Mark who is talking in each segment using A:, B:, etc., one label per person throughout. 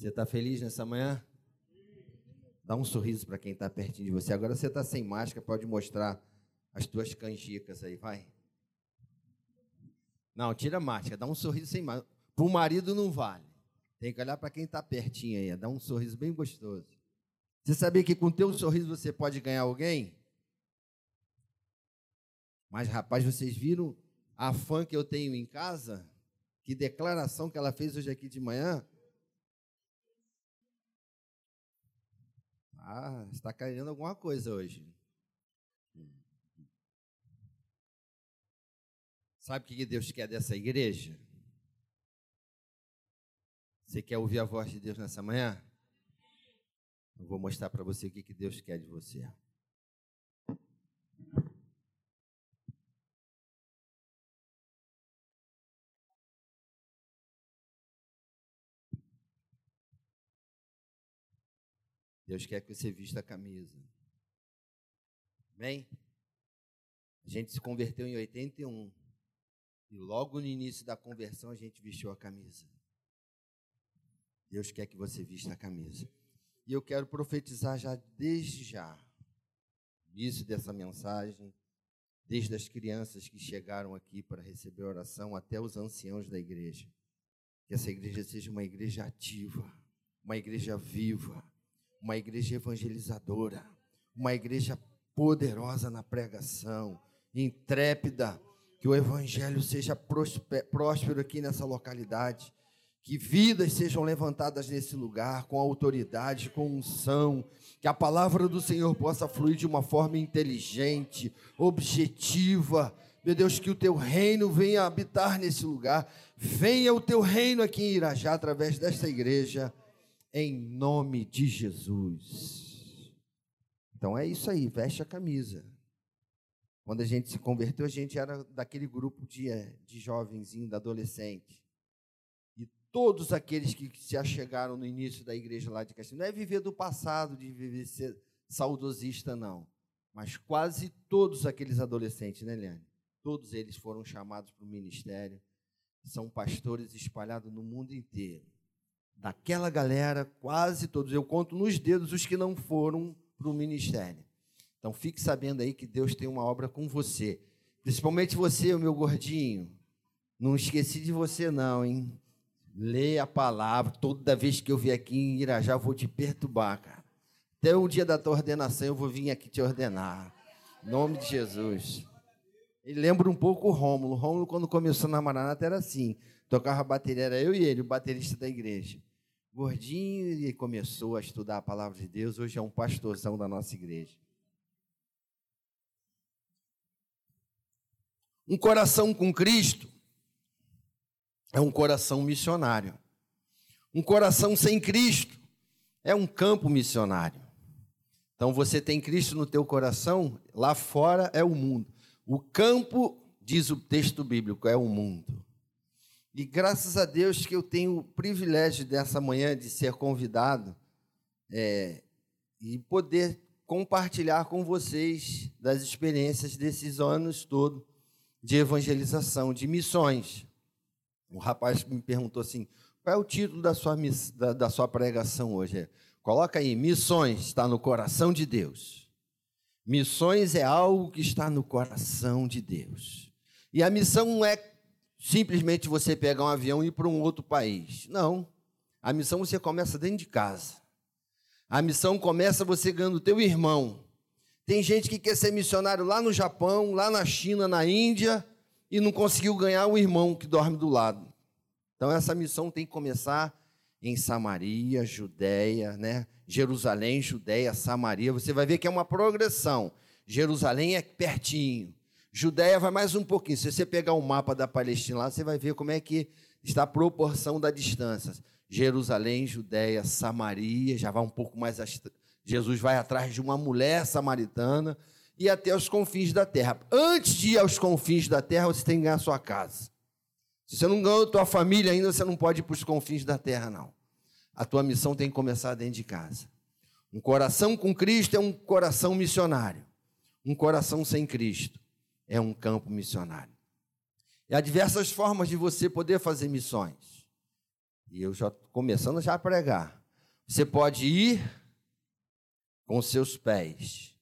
A: Você está feliz nessa manhã? Dá um sorriso para quem está pertinho de você. Agora você está sem máscara, pode mostrar as tuas canjicas aí, vai. Não, tira a máscara, dá um sorriso sem máscara. Para o marido não vale. Tem que olhar para quem está pertinho aí, dá um sorriso bem gostoso. Você sabia que com o teu sorriso você pode ganhar alguém? Mas, rapaz, vocês viram a fã que eu tenho em casa? Que declaração que ela fez hoje aqui de manhã? Ah, está caindo alguma coisa hoje. Sabe o que Deus quer dessa igreja? Você quer ouvir a voz de Deus nessa manhã? Eu vou mostrar para você o que Deus quer de você. Deus quer que você vista a camisa. Bem, a gente se converteu em 81. E logo no início da conversão a gente vestiu a camisa. Deus quer que você vista a camisa. E eu quero profetizar já desde já, início dessa mensagem, desde as crianças que chegaram aqui para receber oração até os anciãos da igreja. Que essa igreja seja uma igreja ativa, uma igreja viva, uma igreja evangelizadora, uma igreja poderosa na pregação, intrépida, que o evangelho seja próspero aqui nessa localidade, que vidas sejam levantadas nesse lugar com autoridade, com unção, que a palavra do Senhor possa fluir de uma forma inteligente, objetiva. Meu Deus, que o teu reino venha habitar nesse lugar. Venha o teu reino aqui em Irajá através desta igreja em nome de Jesus. Então é isso aí, veste a camisa. Quando a gente se converteu, a gente era daquele grupo de, eh, de jovenzinho, da adolescente. E todos aqueles que se achegaram no início da igreja lá de Castilho, não é viver do passado, de viver ser saudosista, não. Mas quase todos aqueles adolescentes, né, Leane? Todos eles foram chamados para o ministério. São pastores espalhados no mundo inteiro daquela galera, quase todos, eu conto nos dedos os que não foram para o ministério. Então fique sabendo aí que Deus tem uma obra com você. Principalmente você, o meu gordinho. Não esqueci de você, não, hein? Lê a palavra. Toda vez que eu vier aqui em Irajá, eu vou te perturbar, cara. Até o dia da tua ordenação, eu vou vir aqui te ordenar. Em nome de Jesus. Ele lembra um pouco o Rômulo. O Rômulo, quando começou na Maranata, era assim. Tocava bateria, era eu e ele, o baterista da igreja gordinho e começou a estudar a palavra de Deus. Hoje é um pastorzão da nossa igreja. Um coração com Cristo é um coração missionário. Um coração sem Cristo é um campo missionário. Então você tem Cristo no teu coração, lá fora é o mundo. O campo, diz o texto bíblico, é o mundo. E graças a Deus que eu tenho o privilégio dessa manhã de ser convidado é, e poder compartilhar com vocês das experiências desses anos todos de evangelização, de missões. O rapaz me perguntou assim: qual é o título da sua, da, da sua pregação hoje? Coloca aí: Missões está no coração de Deus. Missões é algo que está no coração de Deus. E a missão não é simplesmente você pegar um avião e ir para um outro país. Não. A missão você começa dentro de casa. A missão começa você ganhando o teu irmão. Tem gente que quer ser missionário lá no Japão, lá na China, na Índia, e não conseguiu ganhar o irmão que dorme do lado. Então essa missão tem que começar em Samaria, Judéia, né? Jerusalém, Judéia, Samaria. Você vai ver que é uma progressão. Jerusalém é pertinho. Judéia vai mais um pouquinho. Se você pegar o um mapa da Palestina lá, você vai ver como é que está a proporção da distância. Jerusalém, Judéia, Samaria, já vai um pouco mais. Jesus vai atrás de uma mulher samaritana e até os confins da terra. Antes de ir aos confins da terra, você tem que ganhar a sua casa. Se você não ganhou a tua família ainda, você não pode ir para os confins da terra, não. A tua missão tem que começar dentro de casa. Um coração com Cristo é um coração missionário. Um coração sem Cristo é um campo missionário. E há diversas formas de você poder fazer missões. E eu já começando já a pregar. Você pode ir com seus pés.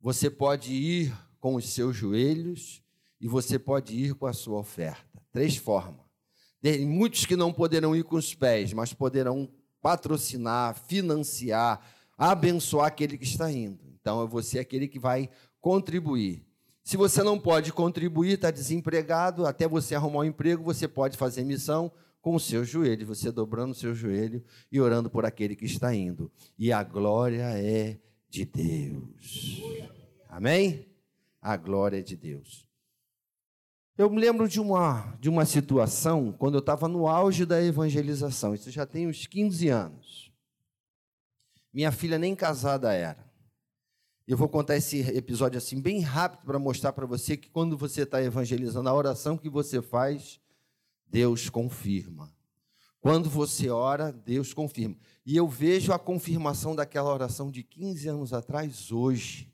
A: Você pode ir com os seus joelhos e você pode ir com a sua oferta. Três formas. Tem muitos que não poderão ir com os pés, mas poderão patrocinar, financiar, abençoar aquele que está indo. Então, é você aquele que vai contribuir. Se você não pode contribuir, está desempregado, até você arrumar um emprego, você pode fazer missão com o seu joelho, você dobrando o seu joelho e orando por aquele que está indo. E a glória é de Deus. Amém? A glória é de Deus. Eu me lembro de uma, de uma situação quando eu estava no auge da evangelização, isso já tem uns 15 anos. Minha filha nem casada era. Eu vou contar esse episódio assim bem rápido para mostrar para você que quando você está evangelizando, a oração que você faz, Deus confirma. Quando você ora, Deus confirma. E eu vejo a confirmação daquela oração de 15 anos atrás hoje.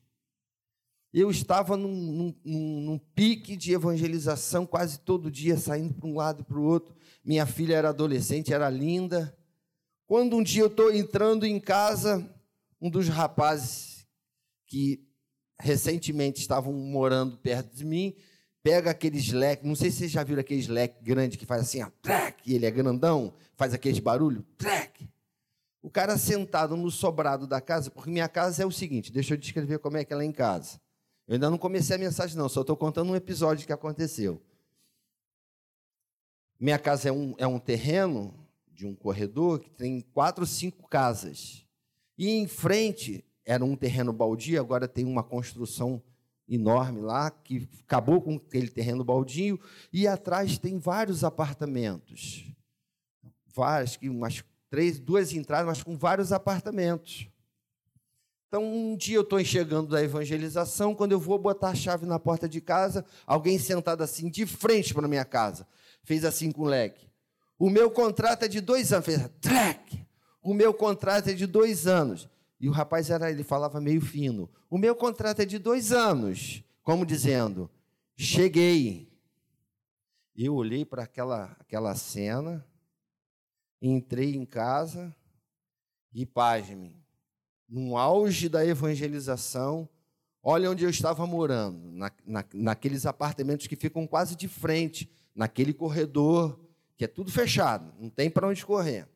A: Eu estava num, num, num pique de evangelização quase todo dia, saindo para um lado e para o outro. Minha filha era adolescente, era linda. Quando um dia eu estou entrando em casa, um dos rapazes que recentemente estavam morando perto de mim, pega aqueles leques, não sei se vocês já viram aqueles leques grandes que faz assim, ó, trec, e ele é grandão, faz aquele barulho, trec. O cara sentado no sobrado da casa, porque minha casa é o seguinte, deixa eu descrever como é que ela é em casa. Eu ainda não comecei a mensagem, não, só estou contando um episódio que aconteceu. Minha casa é um, é um terreno de um corredor que tem quatro, cinco casas. E em frente era um terreno baldio, agora tem uma construção enorme lá, que acabou com aquele terreno baldio, e atrás tem vários apartamentos. Várias, umas três, duas entradas, mas com vários apartamentos. Então, um dia eu estou chegando da evangelização, quando eu vou botar a chave na porta de casa, alguém sentado assim, de frente para minha casa, fez assim com o leque. O meu contrato é de dois anos. Fez track. O meu contrato é de dois anos. E o rapaz era, ele falava meio fino. O meu contrato é de dois anos, como dizendo, cheguei. Eu olhei para aquela, aquela cena, entrei em casa e pasme, no auge da evangelização, olha onde eu estava morando, na, na, naqueles apartamentos que ficam quase de frente, naquele corredor, que é tudo fechado, não tem para onde correr.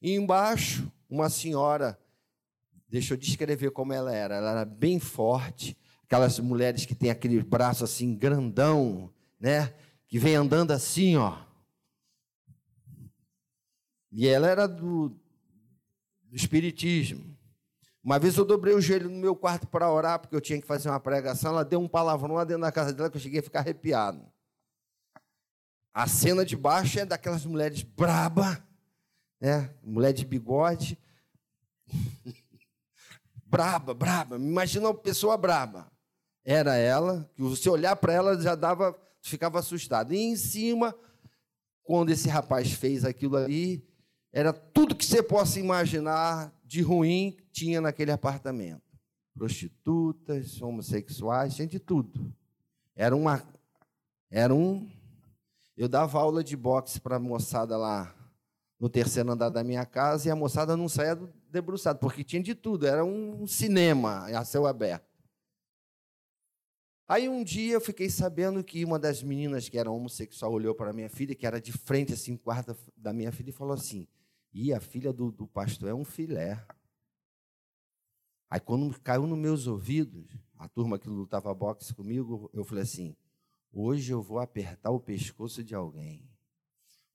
A: E embaixo, uma senhora Deixa eu descrever como ela era. Ela era bem forte, aquelas mulheres que têm aquele braço assim grandão, né? Que vem andando assim, ó. E ela era do, do espiritismo. Uma vez eu dobrei o joelho no meu quarto para orar, porque eu tinha que fazer uma pregação. Ela deu um palavrão lá dentro da casa dela que eu cheguei a ficar arrepiado. A cena de baixo é daquelas mulheres braba, né? Mulher de bigode. braba, braba. Imagina uma pessoa braba. Era ela, que você olhar para ela já dava, ficava assustado. E em cima, quando esse rapaz fez aquilo ali, era tudo que você possa imaginar de ruim tinha naquele apartamento. Prostitutas, homossexuais, tinha de tudo. Era uma era um eu dava aula de boxe para a moçada lá no terceiro andar da minha casa e a moçada não saía debruçada, porque tinha de tudo, era um cinema a céu aberto. Aí um dia eu fiquei sabendo que uma das meninas que era homossexual olhou para minha filha, que era de frente, assim, quarta da minha filha, e falou assim: e a filha do, do pastor é um filé. Aí quando caiu nos meus ouvidos, a turma que lutava boxe comigo, eu falei assim: hoje eu vou apertar o pescoço de alguém.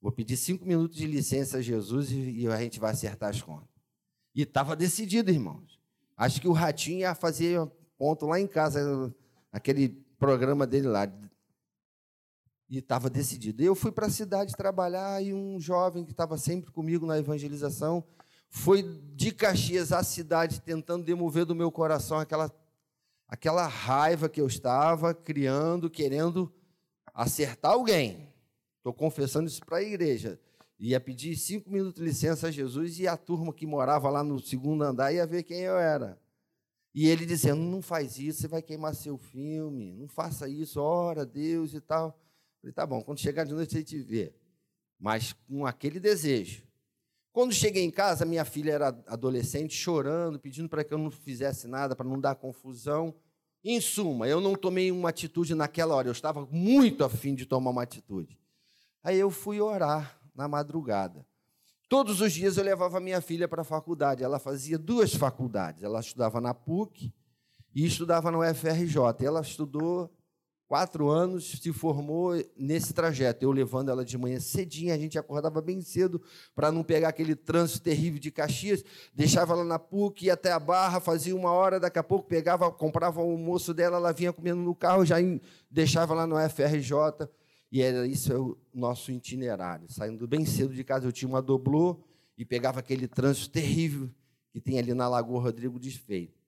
A: Vou pedir cinco minutos de licença a Jesus e a gente vai acertar as contas. E estava decidido, irmãos. Acho que o Ratinho ia fazer ponto lá em casa, aquele programa dele lá. E estava decidido. Eu fui para a cidade trabalhar e um jovem que estava sempre comigo na evangelização foi de Caxias à cidade tentando demover do meu coração aquela, aquela raiva que eu estava criando, querendo acertar alguém. Estou confessando isso para a igreja. Ia pedir cinco minutos de licença a Jesus e a turma que morava lá no segundo andar ia ver quem eu era. E ele dizendo: Não faz isso, você vai queimar seu filme, não faça isso, ora Deus e tal. Eu falei: Tá bom, quando chegar de noite você te vê. mas com aquele desejo. Quando cheguei em casa, minha filha era adolescente, chorando, pedindo para que eu não fizesse nada, para não dar confusão. Em suma, eu não tomei uma atitude naquela hora, eu estava muito afim de tomar uma atitude. Aí eu fui orar na madrugada. Todos os dias eu levava minha filha para a faculdade. Ela fazia duas faculdades. Ela estudava na PUC e estudava no UFRJ. Ela estudou quatro anos, se formou nesse trajeto. Eu levando ela de manhã cedinho, a gente acordava bem cedo para não pegar aquele trânsito terrível de Caxias, deixava ela na PUC, ia até a Barra, fazia uma hora, daqui a pouco pegava, comprava o almoço dela, ela vinha comendo no carro, já deixava lá no FRJ, e era isso é o nosso itinerário. Saindo bem cedo de casa, eu tinha uma doblô e pegava aquele trânsito terrível que tem ali na Lagoa Rodrigo Desfeito.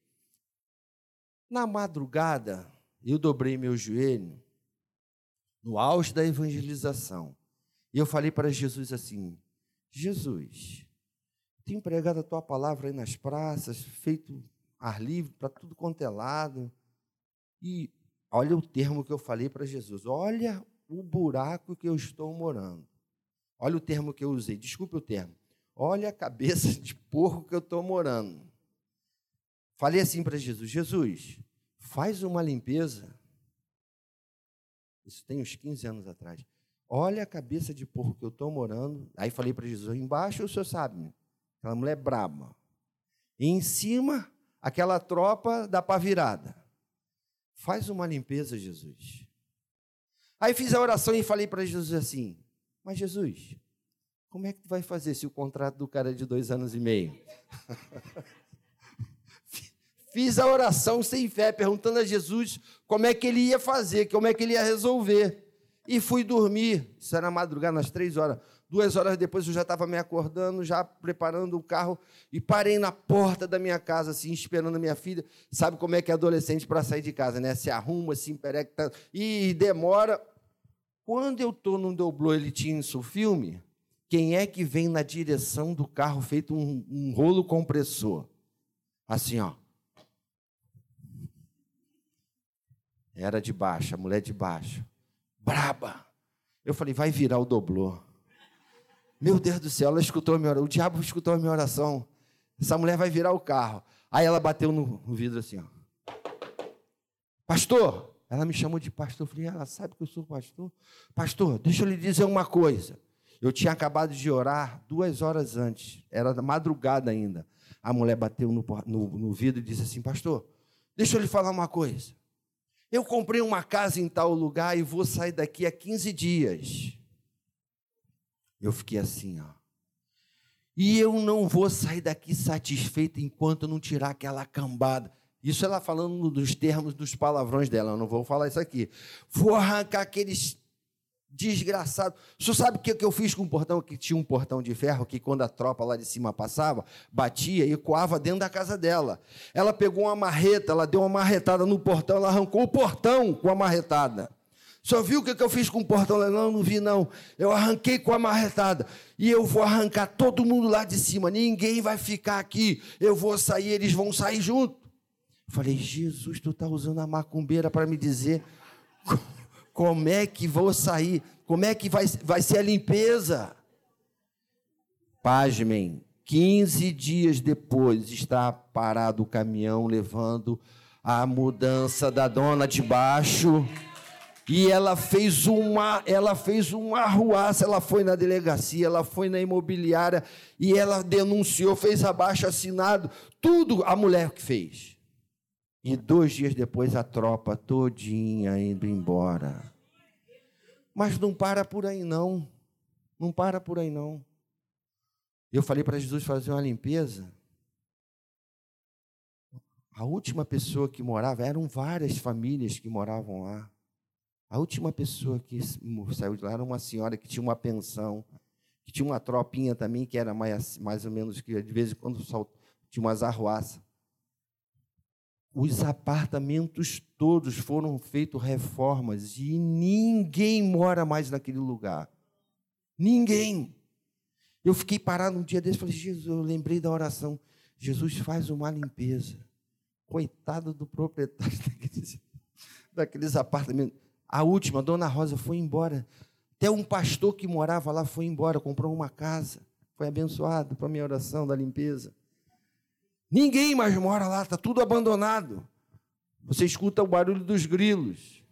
A: Na madrugada, eu dobrei meu joelho no auge da evangelização. E eu falei para Jesus assim: Jesus, tenho pregado a tua palavra aí nas praças, feito ar livre para tudo quanto é lado. E olha o termo que eu falei para Jesus: olha o buraco que eu estou morando. Olha o termo que eu usei, desculpe o termo. Olha a cabeça de porco que eu estou morando. Falei assim para Jesus: Jesus, faz uma limpeza. Isso tem uns 15 anos atrás. Olha a cabeça de porco que eu estou morando. Aí falei para Jesus: embaixo o senhor sabe, aquela mulher braba. E em cima, aquela tropa da pavirada. Faz uma limpeza, Jesus. Aí fiz a oração e falei para Jesus assim: Mas Jesus, como é que tu vai fazer se o contrato do cara é de dois anos e meio? Fiz a oração sem fé, perguntando a Jesus como é que ele ia fazer, como é que ele ia resolver. E fui dormir. Isso era madrugada, nas três horas. Duas horas depois eu já estava me acordando, já preparando o carro e parei na porta da minha casa, assim, esperando a minha filha. Sabe como é que é adolescente para sair de casa, né? Se arruma, se emperecta e demora. Quando eu estou no doblô, ele tinha isso filme. Quem é que vem na direção do carro feito um, um rolo compressor? Assim, ó. Era de baixo, a mulher de baixo. Braba. Eu falei, vai virar o doblô. Meu Deus do céu, ela escutou a minha oração. O diabo escutou a minha oração. Essa mulher vai virar o carro. Aí ela bateu no, vidro assim, ó. Pastor, ela me chamou de pastor. Eu falei, ela sabe que eu sou pastor? Pastor, deixa eu lhe dizer uma coisa. Eu tinha acabado de orar duas horas antes, era madrugada ainda. A mulher bateu no, no, no vidro e disse assim: Pastor, deixa eu lhe falar uma coisa. Eu comprei uma casa em tal lugar e vou sair daqui a 15 dias. Eu fiquei assim, ó. E eu não vou sair daqui satisfeito enquanto não tirar aquela cambada. Isso ela falando dos termos dos palavrões dela, eu não vou falar isso aqui. Vou arrancar aqueles Desgraçado. O senhor sabe o que eu fiz com o portão? Que tinha um portão de ferro que, quando a tropa lá de cima passava, batia e coava dentro da casa dela. Ela pegou uma marreta, ela deu uma marretada no portão, ela arrancou o portão com a marretada. Só viu o que eu fiz com o portão? Não, não vi, não. Eu arranquei com a marretada. E eu vou arrancar todo mundo lá de cima. Ninguém vai ficar aqui. Eu vou sair, eles vão sair junto. falei, Jesus, tu está usando a macumbeira para me dizer como é que vou sair? Como é que vai, vai ser a limpeza? Pasmem, 15 dias depois está parado o caminhão levando a mudança da dona de baixo. E ela fez uma, ela fez uma arruaça, ela foi na delegacia, ela foi na imobiliária e ela denunciou, fez abaixo assinado, tudo a mulher que fez. E dois dias depois a tropa todinha indo embora. Mas não para por aí não. Não para por aí não. Eu falei para Jesus fazer uma limpeza. A última pessoa que morava, eram várias famílias que moravam lá. A última pessoa que saiu de lá era uma senhora que tinha uma pensão, que tinha uma tropinha também, que era mais, mais ou menos, que de vez em quando tinha umas arruaças. Os apartamentos todos foram feitos reformas e ninguém mora mais naquele lugar. Ninguém. Eu fiquei parado um dia desse e falei, Jesus, eu lembrei da oração. Jesus faz uma limpeza. Coitado do proprietário daqueles, daqueles apartamentos. A última, a dona Rosa foi embora. Até um pastor que morava lá foi embora, comprou uma casa, foi abençoado para a minha oração da limpeza. Ninguém mais mora lá, está tudo abandonado. Você escuta o barulho dos grilos.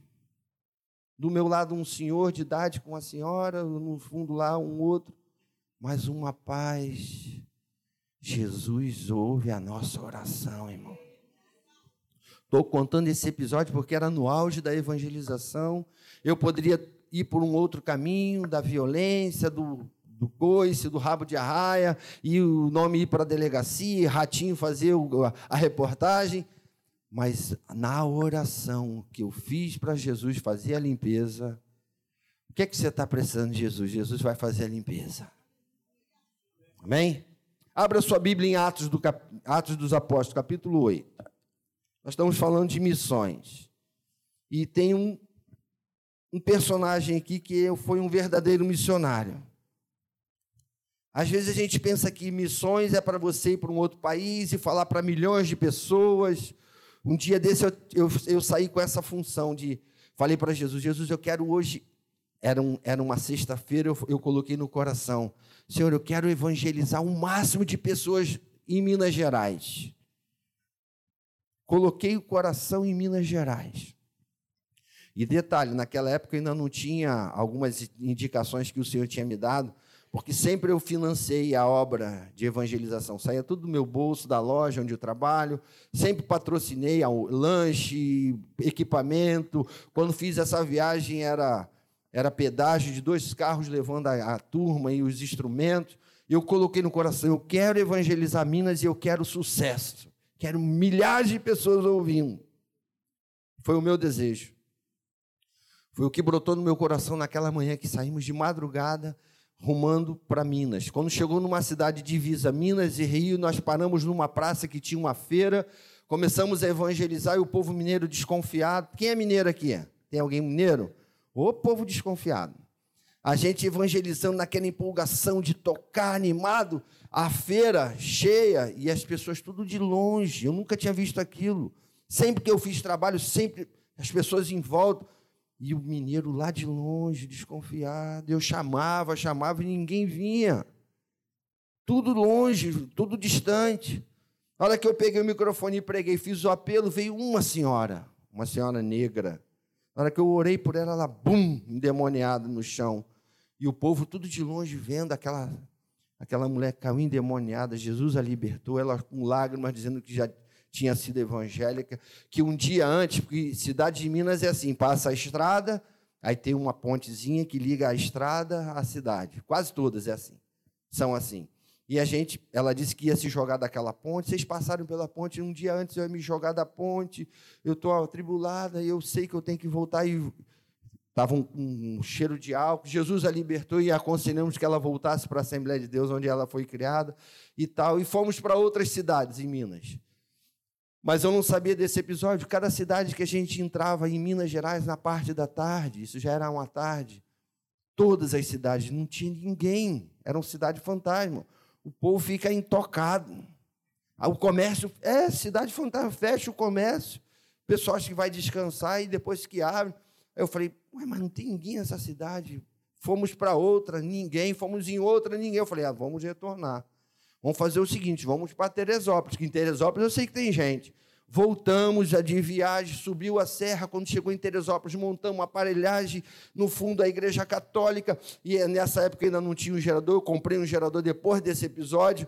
A: Do meu lado, um senhor de idade com uma senhora, no fundo lá, um outro. Mas uma paz. Jesus ouve a nossa oração, irmão. Estou contando esse episódio porque era no auge da evangelização. Eu poderia ir por um outro caminho, da violência, do, do coice, do rabo de arraia, e o nome ir para a delegacia, ratinho fazer a reportagem. Mas na oração que eu fiz para Jesus fazer a limpeza, o que é que você está precisando de Jesus? Jesus vai fazer a limpeza. Amém? Abra sua Bíblia em Atos, do, Atos dos Apóstolos, capítulo 8. Nós estamos falando de missões. E tem um, um personagem aqui que foi um verdadeiro missionário. Às vezes a gente pensa que missões é para você ir para um outro país e falar para milhões de pessoas. Um dia desse eu, eu, eu saí com essa função de. Falei para Jesus: Jesus, eu quero hoje. Era, um, era uma sexta-feira, eu, eu coloquei no coração: Senhor, eu quero evangelizar o máximo de pessoas em Minas Gerais. Coloquei o coração em Minas Gerais. E detalhe, naquela época ainda não tinha algumas indicações que o Senhor tinha me dado, porque sempre eu financei a obra de evangelização. Saía tudo do meu bolso, da loja onde eu trabalho, sempre patrocinei lanche, equipamento. Quando fiz essa viagem, era, era pedágio de dois carros levando a, a turma e os instrumentos. Eu coloquei no coração: eu quero evangelizar Minas e eu quero sucesso. Quero milhares de pessoas ouvindo. Foi o meu desejo. Foi o que brotou no meu coração naquela manhã que saímos de madrugada rumando para Minas. Quando chegou numa cidade divisa, Minas e Rio, nós paramos numa praça que tinha uma feira, começamos a evangelizar e o povo mineiro desconfiado. Quem é mineiro aqui? Tem alguém mineiro? O povo desconfiado. A gente evangelizando naquela empolgação de tocar animado, a feira cheia e as pessoas tudo de longe. Eu nunca tinha visto aquilo. Sempre que eu fiz trabalho, sempre as pessoas em volta. E o mineiro lá de longe, desconfiado. Eu chamava, chamava e ninguém vinha. Tudo longe, tudo distante. Na hora que eu peguei o microfone e preguei, fiz o apelo, veio uma senhora, uma senhora negra. Na hora que eu orei por ela, ela, bum, endemoniada no chão. E o povo tudo de longe vendo aquela, aquela mulher caiu endemoniada. Jesus a libertou, ela com lágrimas, dizendo que já tinha sido evangélica, que um dia antes, porque cidade de Minas é assim, passa a estrada, aí tem uma pontezinha que liga a estrada à cidade. Quase todas é assim. São assim. E a gente, ela disse que ia se jogar daquela ponte. Vocês passaram pela ponte um dia antes, eu ia me jogar da ponte. Eu estou atribulada eu sei que eu tenho que voltar. E estava um, um, cheiro de álcool. Jesus a libertou e aconselhamos que ela voltasse para a Assembleia de Deus, onde ela foi criada e tal. E fomos para outras cidades em Minas. Mas eu não sabia desse episódio. Cada cidade que a gente entrava em Minas Gerais na parte da tarde, isso já era uma tarde, todas as cidades, não tinha ninguém. Era uma cidade fantasma. O povo fica intocado. O comércio, é, cidade fantasma, fecha o comércio. O pessoal acha que vai descansar e depois que abre. Eu falei, mas não tem ninguém nessa cidade. Fomos para outra, ninguém. Fomos em outra, ninguém. Eu falei, ah, vamos retornar. Vamos fazer o seguinte: vamos para Teresópolis, que em Teresópolis eu sei que tem gente. Voltamos de viagem, subiu a serra. Quando chegou em Teresópolis, montamos uma aparelhagem no fundo da igreja católica. E nessa época ainda não tinha um gerador. Eu comprei um gerador depois desse episódio.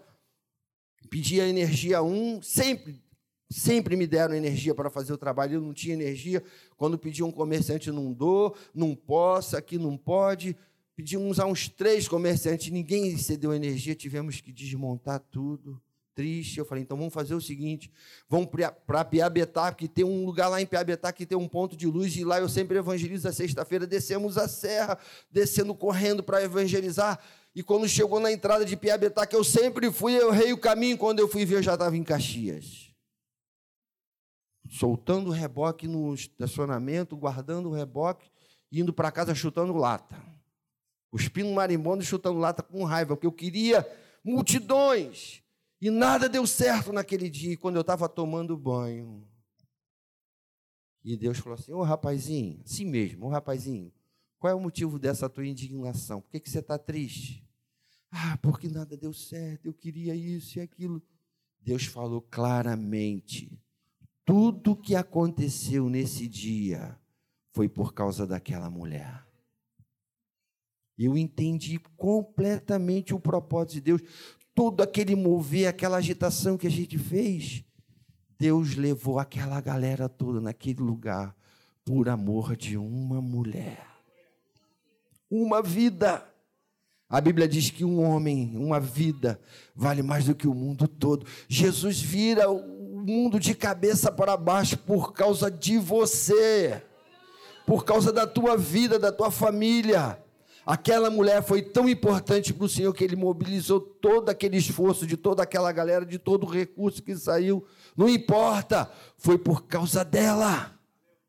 A: Pedi a energia 1, sempre, sempre me deram energia para fazer o trabalho. Eu não tinha energia. Quando pedi um comerciante, não dou, não posso, aqui não pode. Pedimos a uns três comerciantes, ninguém cedeu energia, tivemos que desmontar tudo. Triste. Eu falei, então vamos fazer o seguinte: vamos para Piabetá, que tem um lugar lá em Piabetá que tem um ponto de luz, e lá eu sempre evangelizo a sexta-feira. Descemos a serra, descendo correndo para evangelizar. E quando chegou na entrada de Piabetá, que eu sempre fui, eu errei o caminho. Quando eu fui ver, eu já estava em Caxias. Soltando o reboque no estacionamento, guardando o reboque, indo para casa chutando lata. Os pinos marimbondos chutando lata com raiva, porque eu queria multidões. E nada deu certo naquele dia, quando eu estava tomando banho. E Deus falou assim: Ô rapazinho, assim mesmo, ô rapazinho, Qual é o motivo dessa tua indignação? Por que, que você está triste? Ah, porque nada deu certo, eu queria isso e aquilo. Deus falou claramente: tudo que aconteceu nesse dia foi por causa daquela mulher. Eu entendi completamente o propósito de Deus. Todo aquele mover, aquela agitação que a gente fez, Deus levou aquela galera toda naquele lugar por amor de uma mulher. Uma vida. A Bíblia diz que um homem, uma vida, vale mais do que o mundo todo. Jesus vira o mundo de cabeça para baixo por causa de você, por causa da tua vida, da tua família. Aquela mulher foi tão importante para o Senhor que ele mobilizou todo aquele esforço de toda aquela galera, de todo o recurso que saiu. Não importa, foi por causa dela.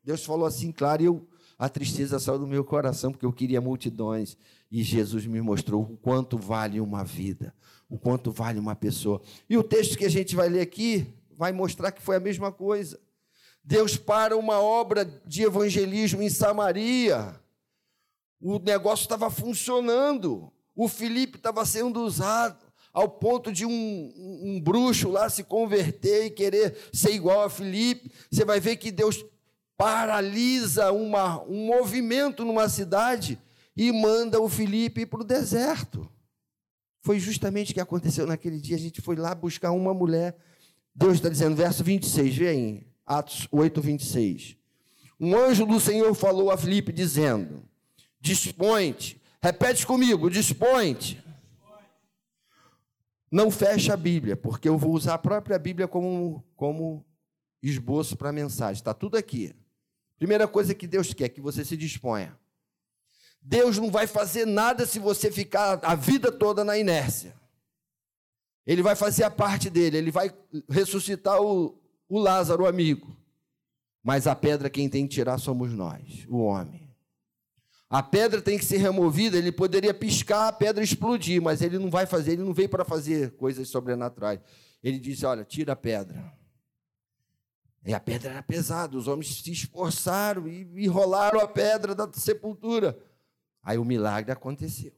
A: Deus falou assim, claro, e eu, a tristeza saiu do meu coração, porque eu queria multidões. E Jesus me mostrou o quanto vale uma vida, o quanto vale uma pessoa. E o texto que a gente vai ler aqui vai mostrar que foi a mesma coisa. Deus para uma obra de evangelismo em Samaria. O negócio estava funcionando. O Felipe estava sendo usado ao ponto de um, um, bruxo lá se converter e querer ser igual a Felipe. Você vai ver que Deus paralisa uma, um movimento numa cidade e manda o Felipe para o deserto. Foi justamente o que aconteceu naquele dia. A gente foi lá buscar uma mulher. Deus está dizendo, verso 26, vem, Atos 8, 26. Um anjo do Senhor falou a Felipe, dizendo: Dispõe-te. Repete comigo, dispõe-te. Não feche a Bíblia, porque eu vou usar a própria Bíblia como, como esboço para a mensagem. Está tudo aqui. Primeira coisa que Deus quer, que você se disponha. Deus não vai fazer nada se você ficar a vida toda na inércia. Ele vai fazer a parte dele, ele vai ressuscitar o, o Lázaro, o amigo. Mas a pedra quem tem que tirar somos nós, o homem. A pedra tem que ser removida, ele poderia piscar, a pedra explodir, mas ele não vai fazer, ele não veio para fazer coisas sobrenaturais. Ele disse: Olha, tira a pedra. E a pedra era pesada, os homens se esforçaram e enrolaram a pedra da sepultura. Aí o milagre aconteceu.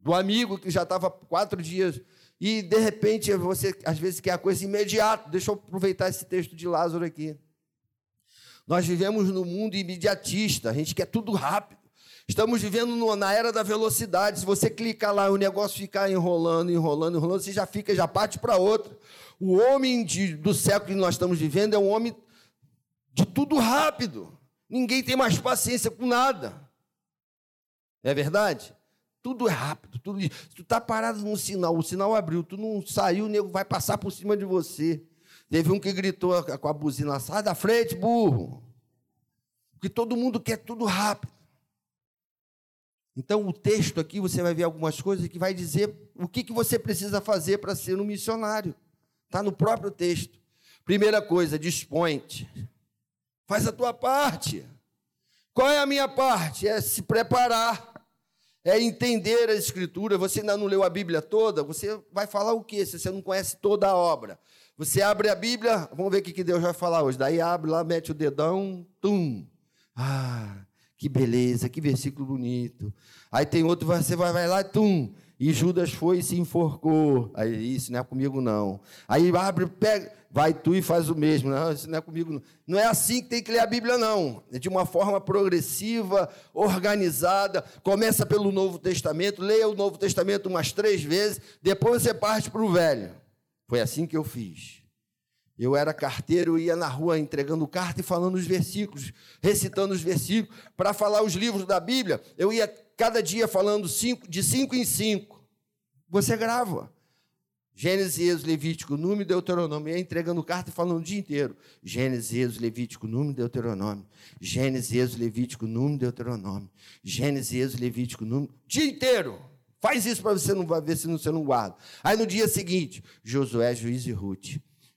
A: Do amigo que já estava quatro dias, e de repente você às vezes quer a coisa imediata. Deixa eu aproveitar esse texto de Lázaro aqui. Nós vivemos no mundo imediatista, a gente quer tudo rápido. Estamos vivendo no, na era da velocidade. Se você clicar lá, o negócio ficar enrolando, enrolando, enrolando, você já fica, já parte para outra. O homem de, do século que nós estamos vivendo é um homem de tudo rápido. Ninguém tem mais paciência com nada. É verdade? Tudo é rápido. Tudo... Se tu está parado no sinal, o sinal abriu, tu não saiu, o nego vai passar por cima de você. Teve um que gritou com a buzina, sai da frente, burro. Porque todo mundo quer tudo rápido. Então, o texto aqui, você vai ver algumas coisas que vai dizer o que, que você precisa fazer para ser um missionário. Está no próprio texto. Primeira coisa, dispõe-te. Faz a tua parte. Qual é a minha parte? É se preparar é entender a Escritura. Você ainda não leu a Bíblia toda, você vai falar o quê se você não conhece toda a obra? Você abre a Bíblia, vamos ver o que Deus vai falar hoje. Daí abre lá, mete o dedão, tum. Ah, que beleza, que versículo bonito. Aí tem outro, você vai, vai lá, tum. E Judas foi e se enforcou. Aí, isso não é comigo, não. Aí abre, pega, vai tu e faz o mesmo. Não, isso não é comigo, não. Não é assim que tem que ler a Bíblia, não. É de uma forma progressiva, organizada. Começa pelo Novo Testamento, leia o Novo Testamento umas três vezes, depois você parte para o Velho. Foi assim que eu fiz. Eu era carteiro, ia na rua entregando carta e falando os versículos, recitando os versículos. Para falar os livros da Bíblia, eu ia cada dia falando cinco, de cinco em cinco. Você grava. Gênesis, Êxodo, Levítico, Número Deuteronômio. Ia entregando carta e falando o dia inteiro. Gênesis, Êxodo, Levítico, Número Deuteronômio. Gênesis, Êxodo, Levítico, Número Deuteronômio. Gênesis, Êxodo, Levítico, Número. Dia inteiro. Faz isso para você não ver se você não guarda. Aí no dia seguinte, Josué, Juiz e Ruth.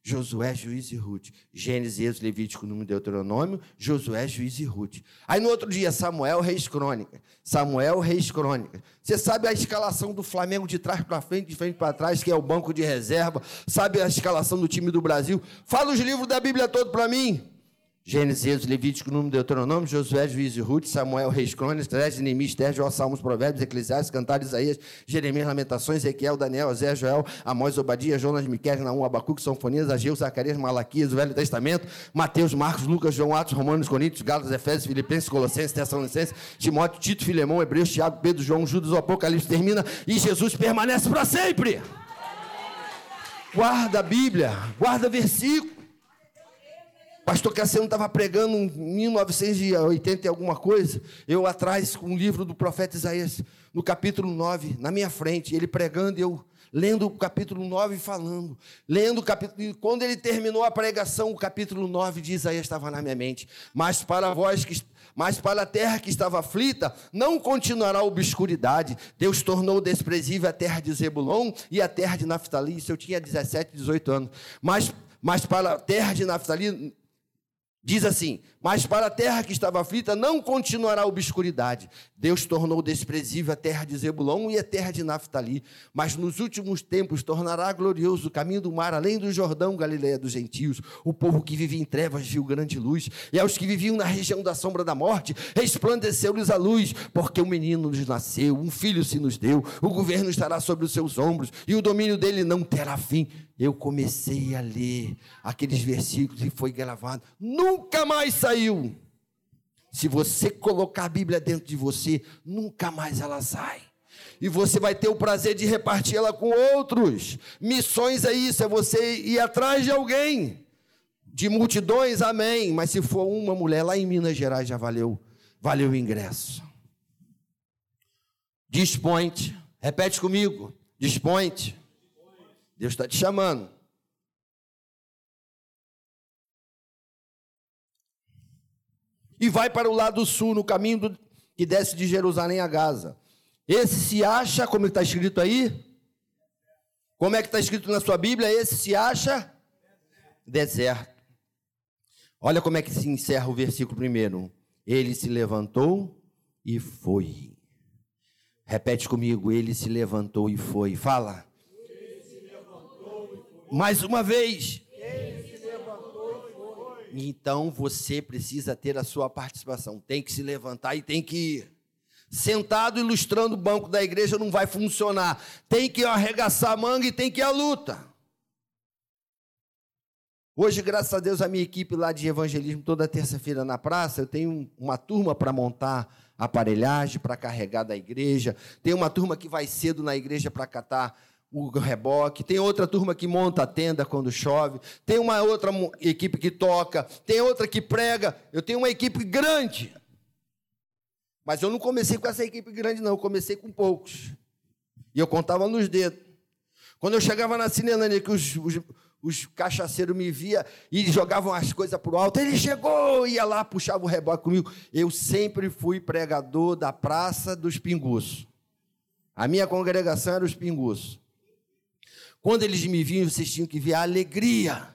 A: Josué, Juiz e Ruth. Gênesis, Êxodo, Levítico, Número, Deuteronômio, Josué, Juiz e Ruth. Aí no outro dia, Samuel, Reis Crônica. Samuel, Reis Crônica. Você sabe a escalação do Flamengo de trás para frente, de frente para trás, que é o banco de reserva. Sabe a escalação do time do Brasil? Fala os livros da Bíblia todo para mim. Gênesis, Levítico, Número, Deuteronômio, Josué, Juiz e Ruth, Samuel, Reis, Crônicas, Três, Neemias, Jó, Salmos, Provérbios, Eclesiastes, Cantar, Isaías, Jeremias, Lamentações, Ezequiel, Daniel, Zé, Joel, Amós, Obadia, Jonas, Miquel, Naum, Abacuque, Sonfonias, Ageu, Zacarias, Malaquias, Velho Testamento, Mateus, Marcos, Lucas, João, Atos, Romanos, Coríntios, Gálatas, Efésios, Filipenses, Colossenses, Tessalonicenses, Timóteo, Tito, Filemão, Hebreus, Tiago, Pedro, João, Judas, o Apocalipse termina e Jesus permanece para sempre. Guarda a Bíblia, guarda versículo. Pastor Cassiano estava pregando em 1980 e alguma coisa, eu atrás com o livro do profeta Isaías, no capítulo 9, na minha frente, ele pregando e eu lendo o capítulo 9 e falando. Lendo o capítulo, e quando ele terminou a pregação, o capítulo 9 de Isaías estava na minha mente. Mas para vós que mas para a terra que estava aflita, não continuará a obscuridade. Deus tornou desprezível a terra de Zebulon e a terra de Naftali. Isso eu tinha 17, 18 anos. Mas, mas para a terra de Naftali, Diz assim: Mas para a terra que estava aflita não continuará a obscuridade. Deus tornou desprezível a terra de Zebulon e a terra de Naftali. Mas nos últimos tempos tornará glorioso o caminho do mar, além do Jordão, Galileia dos gentios. O povo que vivia em trevas viu grande luz, e aos que viviam na região da sombra da morte, resplandeceu-lhes a luz, porque um menino nos nasceu, um filho se nos deu, o governo estará sobre os seus ombros, e o domínio dele não terá fim eu comecei a ler aqueles versículos e foi gravado. Nunca mais saiu. Se você colocar a Bíblia dentro de você, nunca mais ela sai. E você vai ter o prazer de repartir ela com outros. Missões é isso, é você ir atrás de alguém. De multidões, amém. Mas se for uma mulher lá em Minas Gerais, já valeu, valeu o ingresso. Disponte. Repete comigo. Disponte. Deus está te chamando. E vai para o lado sul, no caminho do, que desce de Jerusalém a Gaza. Esse se acha, como está escrito aí? Como é que está escrito na sua Bíblia? Esse se acha deserto. Olha como é que se encerra o versículo primeiro. Ele se levantou e foi. Repete comigo, ele se levantou e foi. Fala. Mais uma vez. Então você precisa ter a sua participação. Tem que se levantar e tem que ir. Sentado ilustrando o banco da igreja não vai funcionar. Tem que arregaçar a manga e tem que ir à luta. Hoje, graças a Deus, a minha equipe lá de evangelismo, toda terça-feira na praça, eu tenho uma turma para montar aparelhagem, para carregar da igreja. Tem uma turma que vai cedo na igreja para catar o reboque, tem outra turma que monta a tenda quando chove, tem uma outra equipe que toca, tem outra que prega. Eu tenho uma equipe grande. Mas eu não comecei com essa equipe grande, não, eu comecei com poucos. E eu contava nos dedos. Quando eu chegava na Cinelândia, que os, os, os cachaceiros me via e jogavam as coisas para o alto, ele chegou, ia lá, puxava o reboque comigo. Eu sempre fui pregador da Praça dos Pinguços. A minha congregação era os Pinguços. Quando eles me viam, vocês tinham que ver a alegria.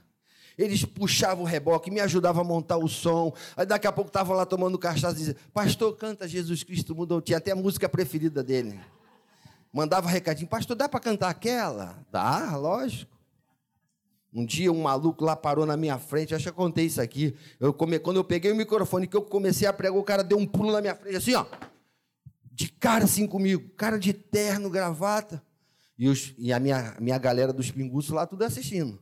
A: Eles puxavam o reboque, me ajudavam a montar o som. Aí daqui a pouco estavam lá tomando cachaça e diziam, pastor, canta Jesus Cristo mudou. Tinha até a música preferida dele. Mandava recadinho, pastor, dá para cantar aquela? Dá, lógico. Um dia um maluco lá parou na minha frente, acho que eu contei isso aqui. Eu come... Quando eu peguei o microfone, que eu comecei a pregar, o cara deu um pulo na minha frente, assim, ó. De cara assim comigo, cara de terno, gravata. E, os, e a minha, minha galera dos pinguços lá, tudo assistindo.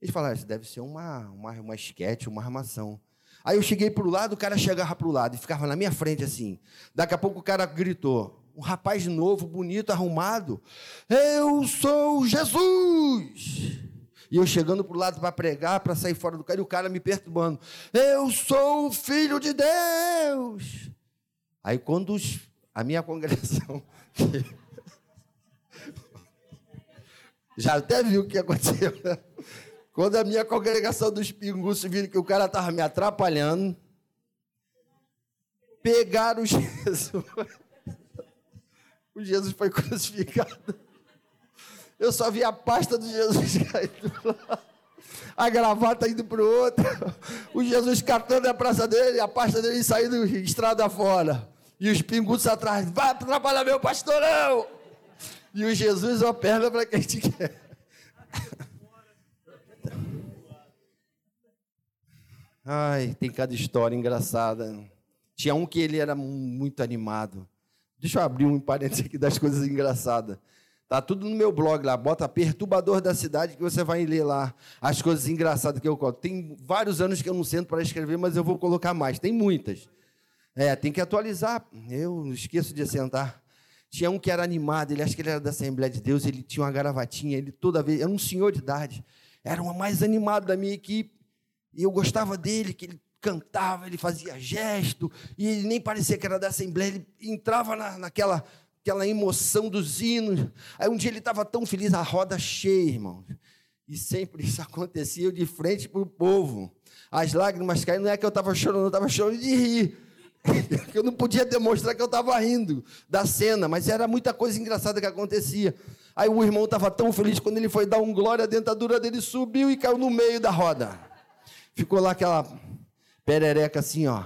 A: Eles falaram, isso deve ser uma, uma, uma esquete, uma armação. Aí eu cheguei para o lado, o cara chegava para o lado e ficava na minha frente assim. Daqui a pouco o cara gritou, um rapaz novo, bonito, arrumado, eu sou Jesus! E eu chegando para o lado para pregar, para sair fora do cara, e o cara me perturbando, eu sou o filho de Deus! Aí quando os, a minha congregação Já até viu o que aconteceu. Quando a minha congregação dos pinguços viram que o cara estava me atrapalhando, pegaram Jesus. O Jesus foi crucificado. Eu só vi a pasta do Jesus caindo. A gravata indo para o outro. O Jesus catando a praça dele, a pasta dele saindo estrada fora. E os pinguços atrás. Vai atrapalhar meu pastorão! E o Jesus opera para quem te quer. Ai, tem cada história engraçada. Tinha um que ele era muito animado. Deixa eu abrir um parênteses aqui das coisas engraçadas. Tá tudo no meu blog lá. Bota perturbador da cidade que você vai ler lá as coisas engraçadas que eu coloco. Tem vários anos que eu não sento para escrever, mas eu vou colocar mais. Tem muitas. É, tem que atualizar. Eu esqueço de sentar. Tinha um que era animado, ele acho que ele era da Assembleia de Deus, ele tinha uma gravatinha, ele toda vez, era um senhor de idade, era o mais animado da minha equipe. E eu gostava dele, que ele cantava, ele fazia gesto, e ele nem parecia que era da Assembleia, ele entrava na, naquela aquela emoção dos hinos. Aí um dia ele estava tão feliz, a roda cheia, irmão. E sempre isso acontecia de frente para o povo. As lágrimas caíram, não é que eu estava chorando, eu estava chorando de rir. eu não podia demonstrar que eu estava rindo da cena, mas era muita coisa engraçada que acontecia. Aí o irmão estava tão feliz quando ele foi dar um glória, a dentadura dele subiu e caiu no meio da roda. Ficou lá aquela perereca assim, ó.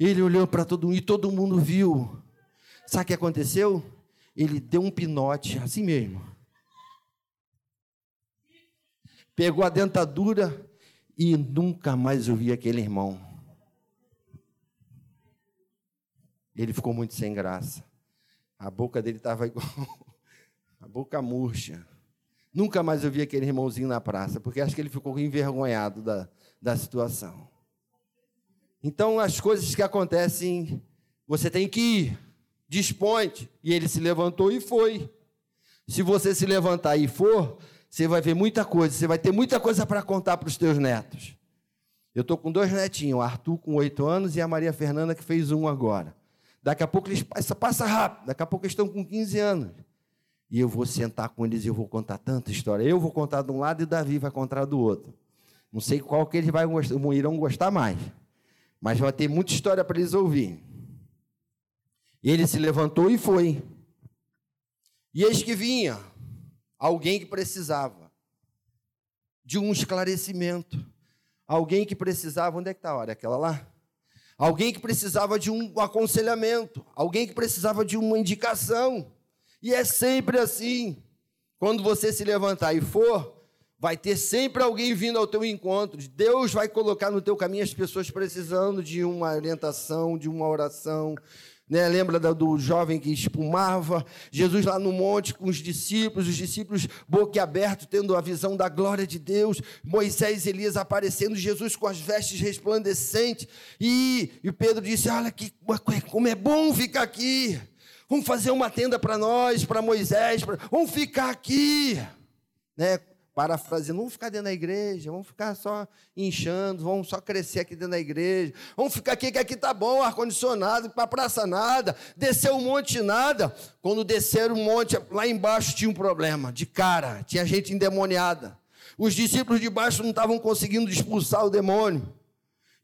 A: Ele olhou para todo mundo e todo mundo viu. Sabe o que aconteceu? Ele deu um pinote, assim mesmo. Pegou a dentadura e nunca mais ouvi aquele irmão. Ele ficou muito sem graça. A boca dele estava igual a boca murcha. Nunca mais eu vi aquele irmãozinho na praça, porque acho que ele ficou envergonhado da, da situação. Então, as coisas que acontecem, você tem que ir, dispõe. E ele se levantou e foi. Se você se levantar e for, você vai ver muita coisa, você vai ter muita coisa para contar para os teus netos. Eu estou com dois netinhos, o Arthur com oito anos e a Maria Fernanda que fez um agora. Daqui a pouco eles passa, passa rápido, daqui a pouco eles estão com 15 anos. E eu vou sentar com eles e eu vou contar tanta história. Eu vou contar de um lado e Davi vai contar do outro. Não sei qual que eles vai irão gostar mais. Mas vai ter muita história para eles ouvirem. E ele se levantou e foi. E eis que vinha alguém que precisava de um esclarecimento. Alguém que precisava. Onde é que está a hora? Aquela lá? Alguém que precisava de um aconselhamento, alguém que precisava de uma indicação. E é sempre assim. Quando você se levantar e for, vai ter sempre alguém vindo ao teu encontro. Deus vai colocar no teu caminho as pessoas precisando de uma orientação, de uma oração, né? Lembra do jovem que espumava? Jesus lá no monte com os discípulos, os discípulos boquiabertos, tendo a visão da glória de Deus. Moisés e Elias aparecendo, Jesus com as vestes resplandecentes. E, e Pedro disse: Olha, que, como é bom ficar aqui. Vamos fazer uma tenda para nós, para Moisés. Pra, vamos ficar aqui. Né? Parafraseando, vamos ficar dentro da igreja, vamos ficar só inchando, vamos só crescer aqui dentro da igreja, vamos ficar aqui que aqui tá bom, ar-condicionado, para praça nada, descer um monte nada. Quando desceram um monte, lá embaixo tinha um problema, de cara, tinha gente endemoniada. Os discípulos de baixo não estavam conseguindo expulsar o demônio.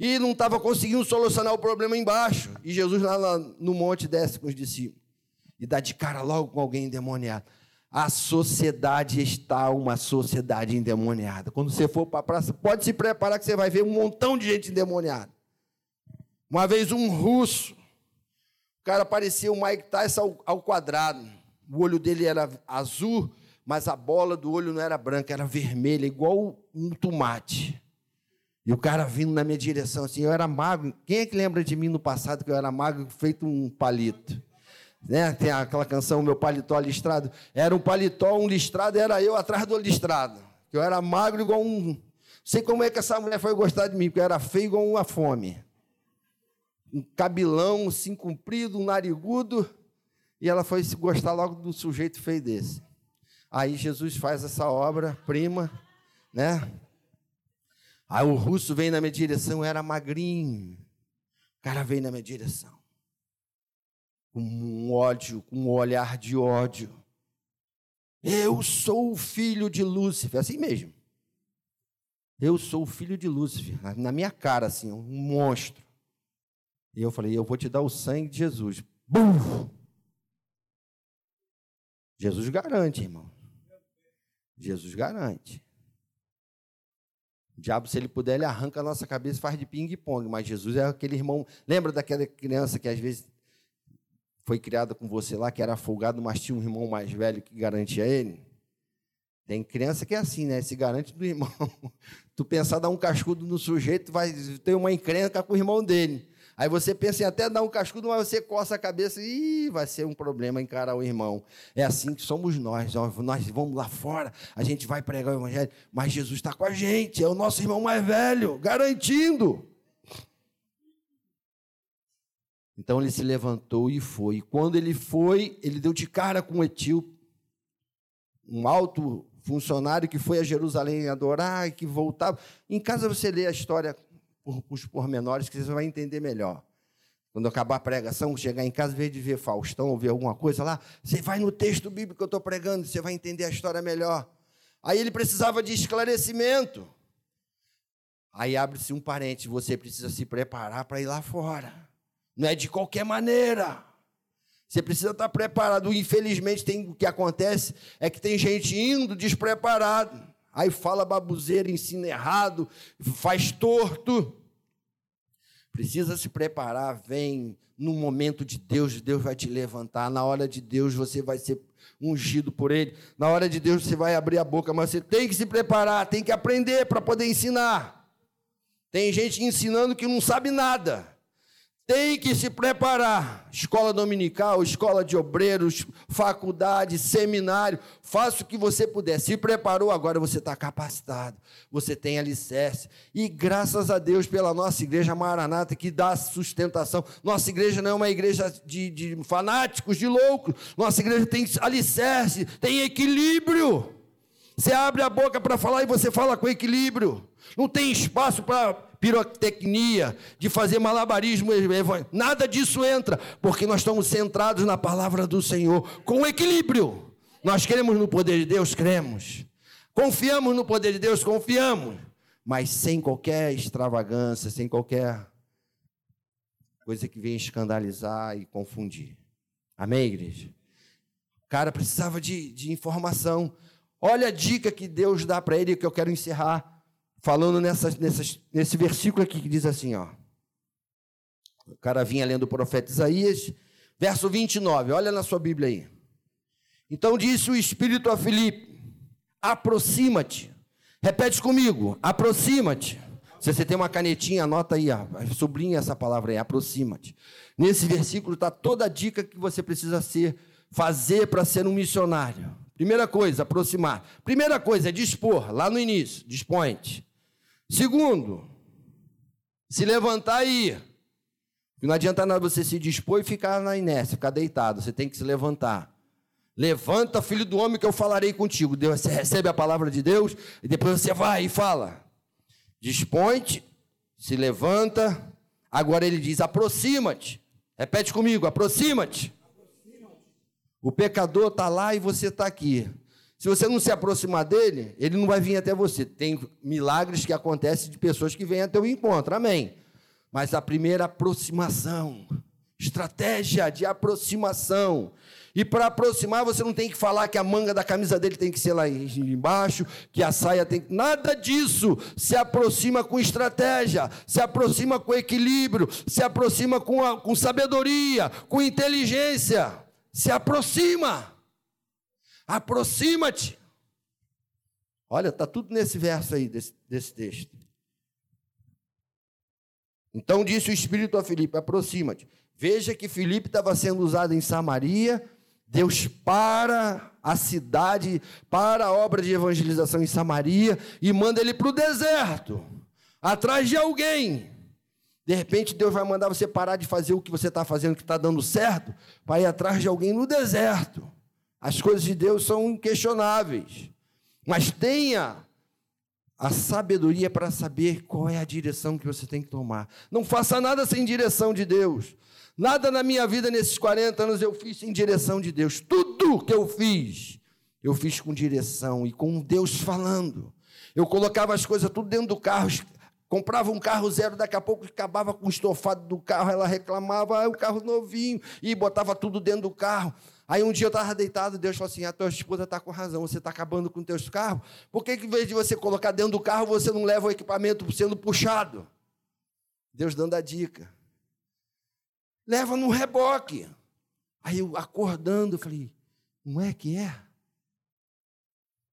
A: E não estavam conseguindo solucionar o problema embaixo. E Jesus lá no monte desce com os discípulos. E dá de cara logo com alguém endemoniado a sociedade está uma sociedade endemoniada. Quando você for para a praça, pode se preparar que você vai ver um montão de gente endemoniada. Uma vez um russo, o cara parecia o Mike Tyson ao, ao quadrado. O olho dele era azul, mas a bola do olho não era branca, era vermelha, igual um tomate. E o cara vindo na minha direção assim, eu era magro. Quem é que lembra de mim no passado que eu era magro, feito um palito? Né? Tem aquela canção, meu paletó listrado. Era um paletó, um listrado, era eu atrás do listrado. Eu era magro igual um. Não sei como é que essa mulher foi gostar de mim, porque eu era feio igual uma fome. Um cabilão, assim, comprido, um narigudo. E ela foi gostar logo do sujeito feio desse. Aí Jesus faz essa obra prima, né? Aí o russo vem na minha direção, era magrinho. O cara veio na minha direção com um ódio, com um olhar de ódio. Eu sou o filho de Lúcifer, assim mesmo. Eu sou o filho de Lúcifer, na minha cara, assim, um monstro. E eu falei: Eu vou te dar o sangue de Jesus. Bum! Jesus garante, irmão. Jesus garante. O diabo, se ele puder, ele arranca a nossa cabeça e faz de ping-pong. Mas Jesus é aquele irmão. Lembra daquela criança que às vezes foi criada com você lá, que era folgado, mas tinha um irmão mais velho que garantia ele? Tem criança que é assim, né? Se garante do irmão. Tu pensar dar um cascudo no sujeito, vai ter uma encrenca com o irmão dele. Aí você pensa em até dar um cascudo, mas você coça a cabeça e vai ser um problema encarar o irmão. É assim que somos nós. Nós vamos lá fora, a gente vai pregar o evangelho, mas Jesus está com a gente, é o nosso irmão mais velho, garantindo. Então ele se levantou e foi. E quando ele foi, ele deu de cara com o etíope, um alto funcionário que foi a Jerusalém adorar e que voltava. Em casa você lê a história por, os pormenores que você vai entender melhor. Quando acabar a pregação, chegar em casa, em vez de ver Faustão ou ver alguma coisa lá, você vai no texto bíblico que eu estou pregando, você vai entender a história melhor. Aí ele precisava de esclarecimento. Aí abre-se um parente, você precisa se preparar para ir lá fora. Não é de qualquer maneira. Você precisa estar preparado. Infelizmente, tem, o que acontece é que tem gente indo despreparado. Aí fala babuzeira, ensina errado, faz torto. Precisa se preparar, vem no momento de Deus, Deus vai te levantar. Na hora de Deus, você vai ser ungido por Ele. Na hora de Deus, você vai abrir a boca, mas você tem que se preparar, tem que aprender para poder ensinar. Tem gente ensinando que não sabe nada. Tem que se preparar. Escola dominical, escola de obreiros, faculdade, seminário. Faça o que você puder. Se preparou, agora você está capacitado. Você tem alicerce. E graças a Deus pela nossa igreja Maranata, que dá sustentação. Nossa igreja não é uma igreja de, de fanáticos, de loucos. Nossa igreja tem alicerce, tem equilíbrio. Você abre a boca para falar e você fala com equilíbrio. Não tem espaço para pirotecnia, de fazer malabarismo, nada disso entra, porque nós estamos centrados na palavra do Senhor, com equilíbrio. Nós cremos no poder de Deus, cremos. Confiamos no poder de Deus, confiamos, mas sem qualquer extravagância, sem qualquer coisa que venha escandalizar e confundir. Amém, igreja? O cara precisava de, de informação. Olha a dica que Deus dá para ele, que eu quero encerrar falando nessa, nessa, nesse versículo aqui que diz assim, ó. O cara vinha lendo o profeta Isaías, verso 29, olha na sua Bíblia aí. Então disse o Espírito a Filipe: aproxima-te. Repete comigo: aproxima-te. Se você tem uma canetinha, anota aí, sublinha essa palavra aí, aproxima-te. Nesse versículo está toda a dica que você precisa ser, fazer para ser um missionário. Primeira coisa, aproximar. Primeira coisa é dispor, lá no início, dispõe-te. Segundo, se levantar e ir. Não adianta nada você se dispor e ficar na inércia, ficar deitado. Você tem que se levantar. Levanta, filho do homem, que eu falarei contigo. Deus, você recebe a palavra de Deus e depois você vai e fala. Dispõe-te, se levanta. Agora ele diz: aproxima-te. Repete comigo: aproxima-te. Aproxima o pecador está lá e você está aqui. Se você não se aproximar dele, ele não vai vir até você. Tem milagres que acontecem de pessoas que vêm até o encontro, amém. Mas a primeira aproximação, estratégia de aproximação. E para aproximar, você não tem que falar que a manga da camisa dele tem que ser lá embaixo, que a saia tem que. Nada disso. Se aproxima com estratégia, se aproxima com equilíbrio, se aproxima com, a, com sabedoria, com inteligência. Se aproxima. Aproxima-te. Olha, está tudo nesse verso aí, desse, desse texto. Então disse o Espírito a Filipe: aproxima-te. Veja que Filipe estava sendo usado em Samaria. Deus para a cidade, para a obra de evangelização em Samaria e manda ele para o deserto, atrás de alguém. De repente, Deus vai mandar você parar de fazer o que você está fazendo, que está dando certo, para ir atrás de alguém no deserto. As coisas de Deus são inquestionáveis. Mas tenha a sabedoria para saber qual é a direção que você tem que tomar. Não faça nada sem direção de Deus. Nada na minha vida nesses 40 anos eu fiz sem direção de Deus. Tudo que eu fiz, eu fiz com direção e com Deus falando. Eu colocava as coisas tudo dentro do carro, comprava um carro zero, daqui a pouco acabava com o estofado do carro, ela reclamava, ah, o carro novinho, e botava tudo dentro do carro. Aí um dia eu estava deitado, Deus falou assim: a tua esposa está com razão, você está acabando com teus carros. Por que, que, em vez de você colocar dentro do carro, você não leva o equipamento sendo puxado? Deus dando a dica. Leva no reboque. Aí eu acordando, falei: não é que é?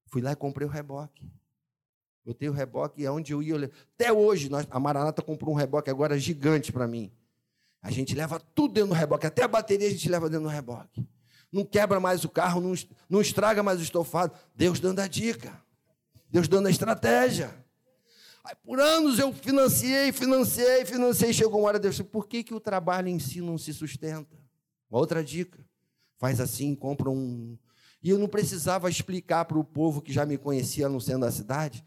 A: Fui lá e comprei o reboque. Botei o reboque e aonde eu ia, eu até hoje, nós, a Maranata comprou um reboque agora gigante para mim. A gente leva tudo dentro do reboque, até a bateria a gente leva dentro do reboque. Não quebra mais o carro, não, estraga mais o estofado. Deus dando a dica, Deus dando a estratégia. Aí, por anos eu financiei, financiei, financiei. Chegou uma hora, Deus disse, por que, que o trabalho em si não se sustenta? Uma outra dica. Faz assim, compra um. E eu não precisava explicar para o povo que já me conhecia no centro da cidade,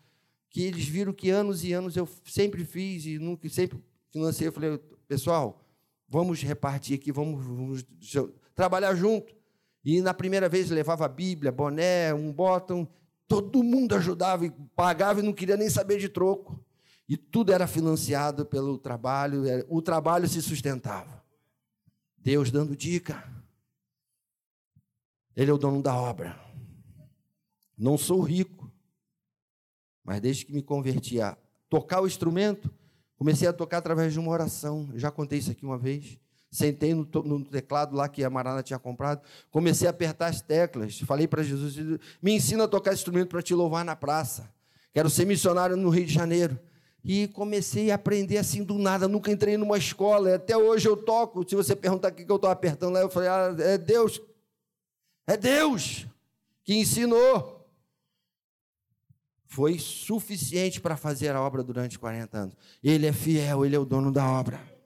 A: que eles viram que anos e anos eu sempre fiz e nunca sempre financiei. Eu falei, pessoal, vamos repartir aqui, vamos, vamos trabalhar junto. E na primeira vez levava a Bíblia, boné, um botão, todo mundo ajudava e pagava e não queria nem saber de troco. E tudo era financiado pelo trabalho, o trabalho se sustentava. Deus dando dica. Ele é o dono da obra. Não sou rico, mas desde que me converti a tocar o instrumento, comecei a tocar através de uma oração. já contei isso aqui uma vez. Sentei no, no, teclado lá que a Marana tinha comprado, comecei a apertar as teclas. Falei para Jesus: me ensina a tocar instrumento para te louvar na praça. Quero ser missionário no Rio de Janeiro. E comecei a aprender assim do nada. Nunca entrei numa escola. Até hoje eu toco. Se você perguntar o que eu estou apertando lá, eu falei: ah, é Deus. É Deus que ensinou. Foi suficiente para fazer a obra durante 40 anos. Ele é fiel, ele é o dono da obra.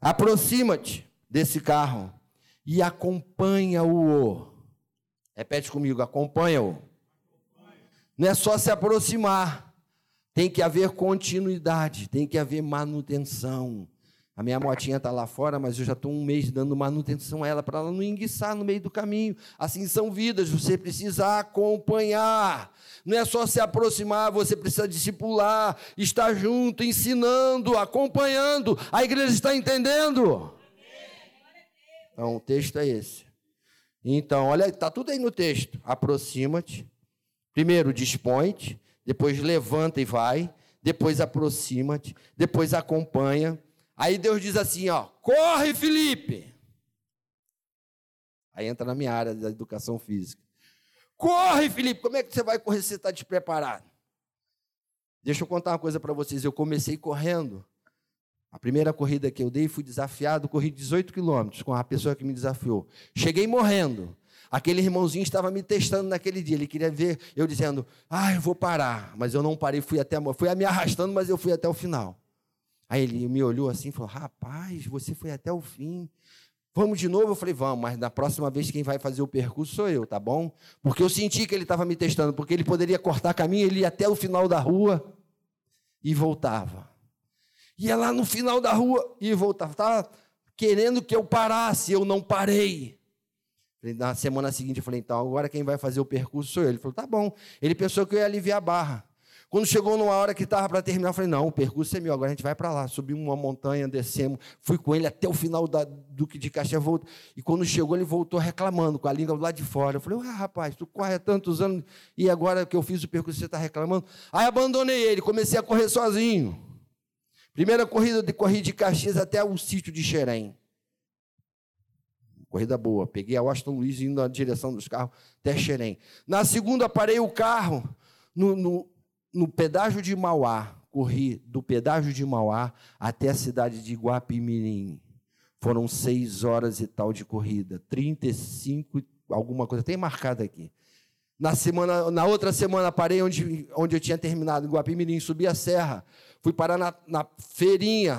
A: Aproxima-te desse carro e acompanha-o. Repete comigo: acompanha-o. Não é só se aproximar. Tem que haver continuidade, tem que haver manutenção. A minha motinha está lá fora, mas eu já estou um mês dando manutenção a ela para ela não enguiçar no meio do caminho. Assim são vidas, você precisa acompanhar. Não é só se aproximar, você precisa discipular, estar junto, ensinando, acompanhando. A igreja está entendendo? Então, o texto é esse. Então, olha, está tudo aí no texto. Aproxima-te. Primeiro, dispõe-te depois levanta e vai, depois aproxima-te, depois acompanha. Aí Deus diz assim, ó, corre, Felipe. Aí entra na minha área da educação física. Corre, Felipe, como é que você vai correr se você está despreparado? Deixa eu contar uma coisa para vocês. Eu comecei correndo. A primeira corrida que eu dei, fui desafiado, corri 18 quilômetros com a pessoa que me desafiou. Cheguei morrendo. Aquele irmãozinho estava me testando naquele dia. Ele queria ver eu dizendo, ah, eu vou parar. Mas eu não parei, fui até. Fui me arrastando, mas eu fui até o final. Aí ele me olhou assim e falou: Rapaz, você foi até o fim. Vamos de novo? Eu falei: Vamos, mas na próxima vez quem vai fazer o percurso sou eu, tá bom? Porque eu senti que ele estava me testando, porque ele poderia cortar caminho, ele ia até o final da rua e voltava. Ia lá no final da rua e voltava. Estava querendo que eu parasse, eu não parei. Na semana seguinte eu falei, então, agora quem vai fazer o percurso sou eu. Ele falou, tá bom. Ele pensou que eu ia aliviar a barra. Quando chegou numa hora que estava para terminar, eu falei, não, o percurso é meu, agora a gente vai para lá. Subimos uma montanha, descemos, fui com ele até o final da Duque de Caxias, voltou. E quando chegou, ele voltou reclamando, com a língua lá de fora. Eu falei, ah, rapaz, tu corre há tantos anos e agora que eu fiz o percurso, você está reclamando? Aí abandonei ele, comecei a correr sozinho. Primeira corrida de corrida de Caxias até o sítio de Xerém. Corrida boa. Peguei a Washington Luiz indo na direção dos carros até Xerém. Na segunda, parei o carro no, no, no pedágio de Mauá. Corri do pedágio de Mauá até a cidade de Guapimirim. Foram seis horas e tal de corrida. 35, alguma coisa. Tem marcado aqui. Na, semana, na outra semana, parei onde, onde eu tinha terminado, em Guapimirim, subi a serra. Fui parar na, na feirinha.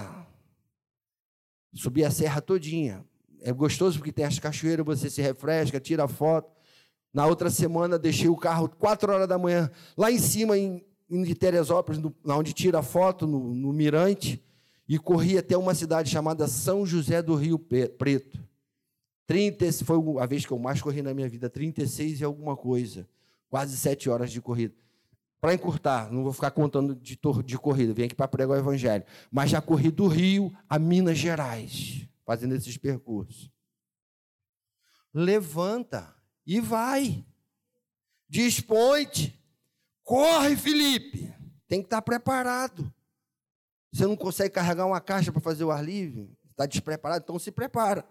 A: Subi a serra todinha é gostoso porque tem as cachoeiras, você se refresca, tira foto. Na outra semana, deixei o carro 4 horas da manhã, lá em cima, em, em Teresópolis, no, onde tira foto, no, no Mirante, e corri até uma cidade chamada São José do Rio Preto. 30, foi a vez que eu mais corri na minha vida, 36 e alguma coisa. Quase sete horas de corrida. Para encurtar, não vou ficar contando de, de corrida, vem aqui para pregar o Evangelho. Mas já corri do Rio a Minas Gerais fazendo esses percursos. Levanta e vai. Dispõe-te. Corre, Felipe. Tem que estar preparado. Você não consegue carregar uma caixa para fazer o ar livre? Está despreparado? Então se prepara.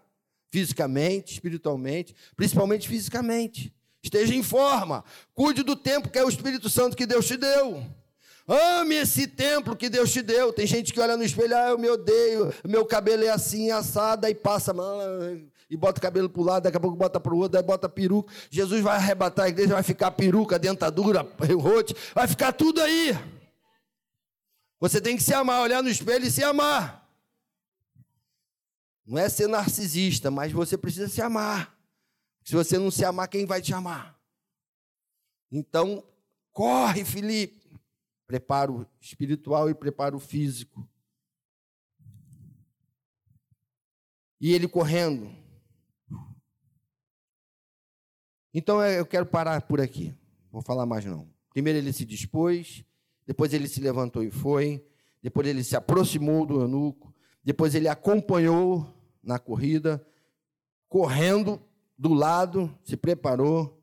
A: Fisicamente, espiritualmente, principalmente fisicamente. Esteja em forma. Cuide do tempo que é o Espírito Santo que Deus te deu. Ame esse templo que Deus te deu. Tem gente que olha no espelho, ah, eu me odeio, meu cabelo é assim, assado, e passa, e bota o cabelo para o lado, daqui a pouco bota para o outro, aí bota peruca. Jesus vai arrebatar a igreja, vai ficar peruca, dentadura, rote, vai ficar tudo aí. Você tem que se amar, olhar no espelho e se amar. Não é ser narcisista, mas você precisa se amar. Se você não se amar, quem vai te amar? Então, corre, Felipe. Preparo espiritual e preparo físico. E ele correndo, então eu quero parar por aqui. Vou falar mais não. Primeiro ele se dispôs, depois ele se levantou e foi, depois ele se aproximou do eunuco, depois ele acompanhou na corrida, correndo do lado, se preparou,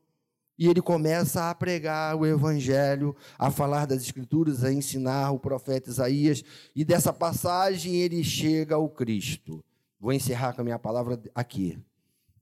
A: e ele começa a pregar o evangelho, a falar das escrituras, a ensinar o profeta Isaías, e dessa passagem ele chega ao Cristo. Vou encerrar com a minha palavra aqui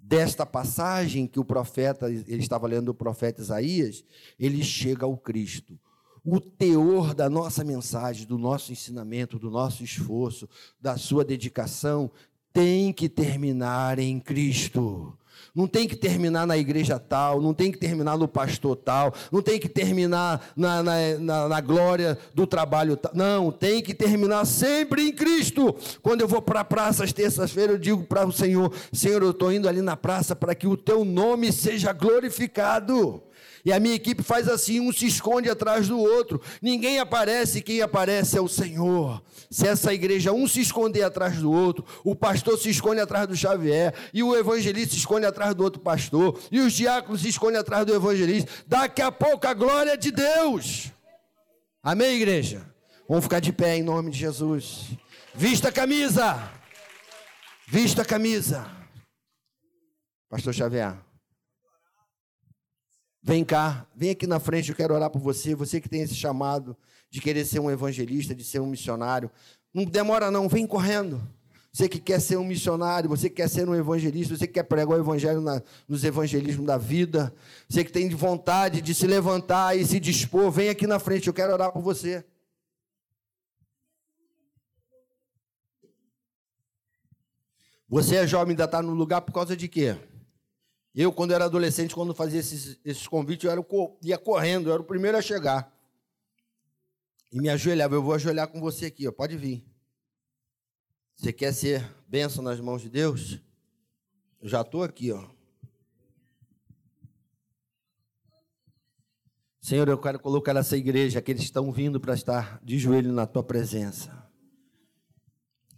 A: desta passagem que o profeta, ele estava lendo o profeta Isaías, ele chega ao Cristo. O teor da nossa mensagem, do nosso ensinamento, do nosso esforço, da sua dedicação, tem que terminar em Cristo. Não tem que terminar na igreja tal, não tem que terminar no pastor tal, não tem que terminar na, na, na, na glória do trabalho tal. Não, tem que terminar sempre em Cristo. Quando eu vou para a praça às terças-feiras, eu digo para o Senhor: Senhor, eu estou indo ali na praça para que o teu nome seja glorificado. E a minha equipe faz assim, um se esconde atrás do outro. Ninguém aparece, quem aparece é o Senhor. Se essa igreja um se esconder atrás do outro, o pastor se esconde atrás do Xavier, e o evangelista se esconde atrás do outro pastor, e os diáconos se escondem atrás do evangelista, daqui a pouco a glória é de Deus. Amém, igreja? Vamos ficar de pé em nome de Jesus. Vista a camisa. Vista a camisa. Pastor Xavier. Vem cá, vem aqui na frente, eu quero orar por você. Você que tem esse chamado de querer ser um evangelista, de ser um missionário. Não demora, não, vem correndo. Você que quer ser um missionário, você que quer ser um evangelista, você que quer pregar o evangelho na, nos evangelismos da vida, você que tem vontade de se levantar e se dispor, vem aqui na frente, eu quero orar por você. Você é jovem, ainda está no lugar por causa de quê? Eu, quando era adolescente, quando fazia esses, esses convites, eu era, ia correndo, eu era o primeiro a chegar. E me ajoelhava. Eu vou ajoelhar com você aqui, ó, pode vir. Você quer ser bênção nas mãos de Deus? Eu já estou aqui, ó. Senhor, eu quero colocar nessa igreja aqueles que estão vindo para estar de joelho na tua presença.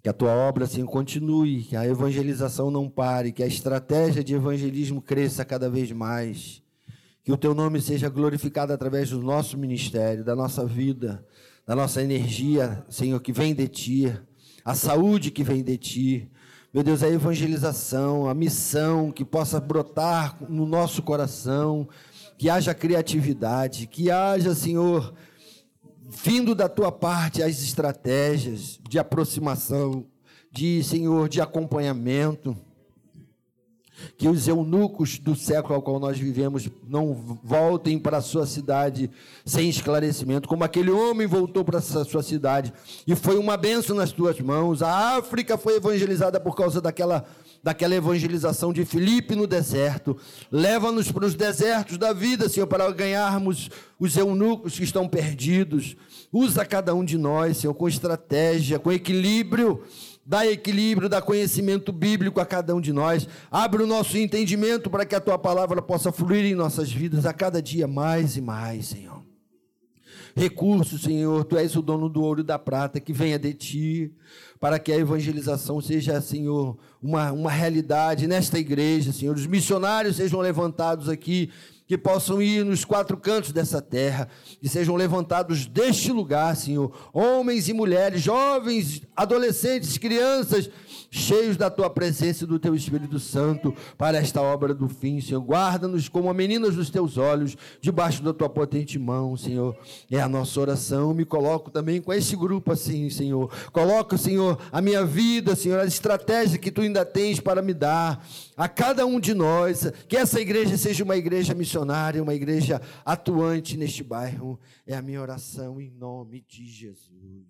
A: Que a tua obra assim continue, que a evangelização não pare, que a estratégia de evangelismo cresça cada vez mais. Que o teu nome seja glorificado através do nosso ministério, da nossa vida, da nossa energia, Senhor, que vem de ti, a saúde que vem de ti. Meu Deus, a evangelização, a missão que possa brotar no nosso coração, que haja criatividade, que haja, Senhor, vindo da tua parte as estratégias de aproximação, de Senhor, de acompanhamento. Que os eunucos do século ao qual nós vivemos não voltem para a sua cidade sem esclarecimento, como aquele homem voltou para a sua cidade e foi uma benção nas tuas mãos. A África foi evangelizada por causa daquela daquela evangelização de Filipe no deserto. Leva-nos para os desertos da vida, Senhor, para ganharmos os eunucos que estão perdidos. Usa cada um de nós, Senhor, com estratégia, com equilíbrio. Dá equilíbrio, dá conhecimento bíblico a cada um de nós. Abre o nosso entendimento para que a tua palavra possa fluir em nossas vidas a cada dia mais e mais, Senhor. Recursos, Senhor, tu és o dono do ouro e da prata, que venha de ti para que a evangelização seja, Senhor, uma, uma realidade nesta igreja, Senhor. Os missionários sejam levantados aqui, que possam ir nos quatro cantos dessa terra, que sejam levantados deste lugar, Senhor. Homens e mulheres, jovens, adolescentes, crianças, cheios da tua presença e do teu Espírito Santo para esta obra do fim, Senhor. Guarda-nos como meninas dos teus olhos, debaixo da tua potente mão, Senhor. É a nossa oração. Me coloco também com esse grupo assim, Senhor. Coloca, Senhor, a minha vida, Senhor, a estratégia que tu ainda tens para me dar a cada um de nós. Que essa igreja seja uma igreja missionária, uma igreja atuante neste bairro. É a minha oração em nome de Jesus.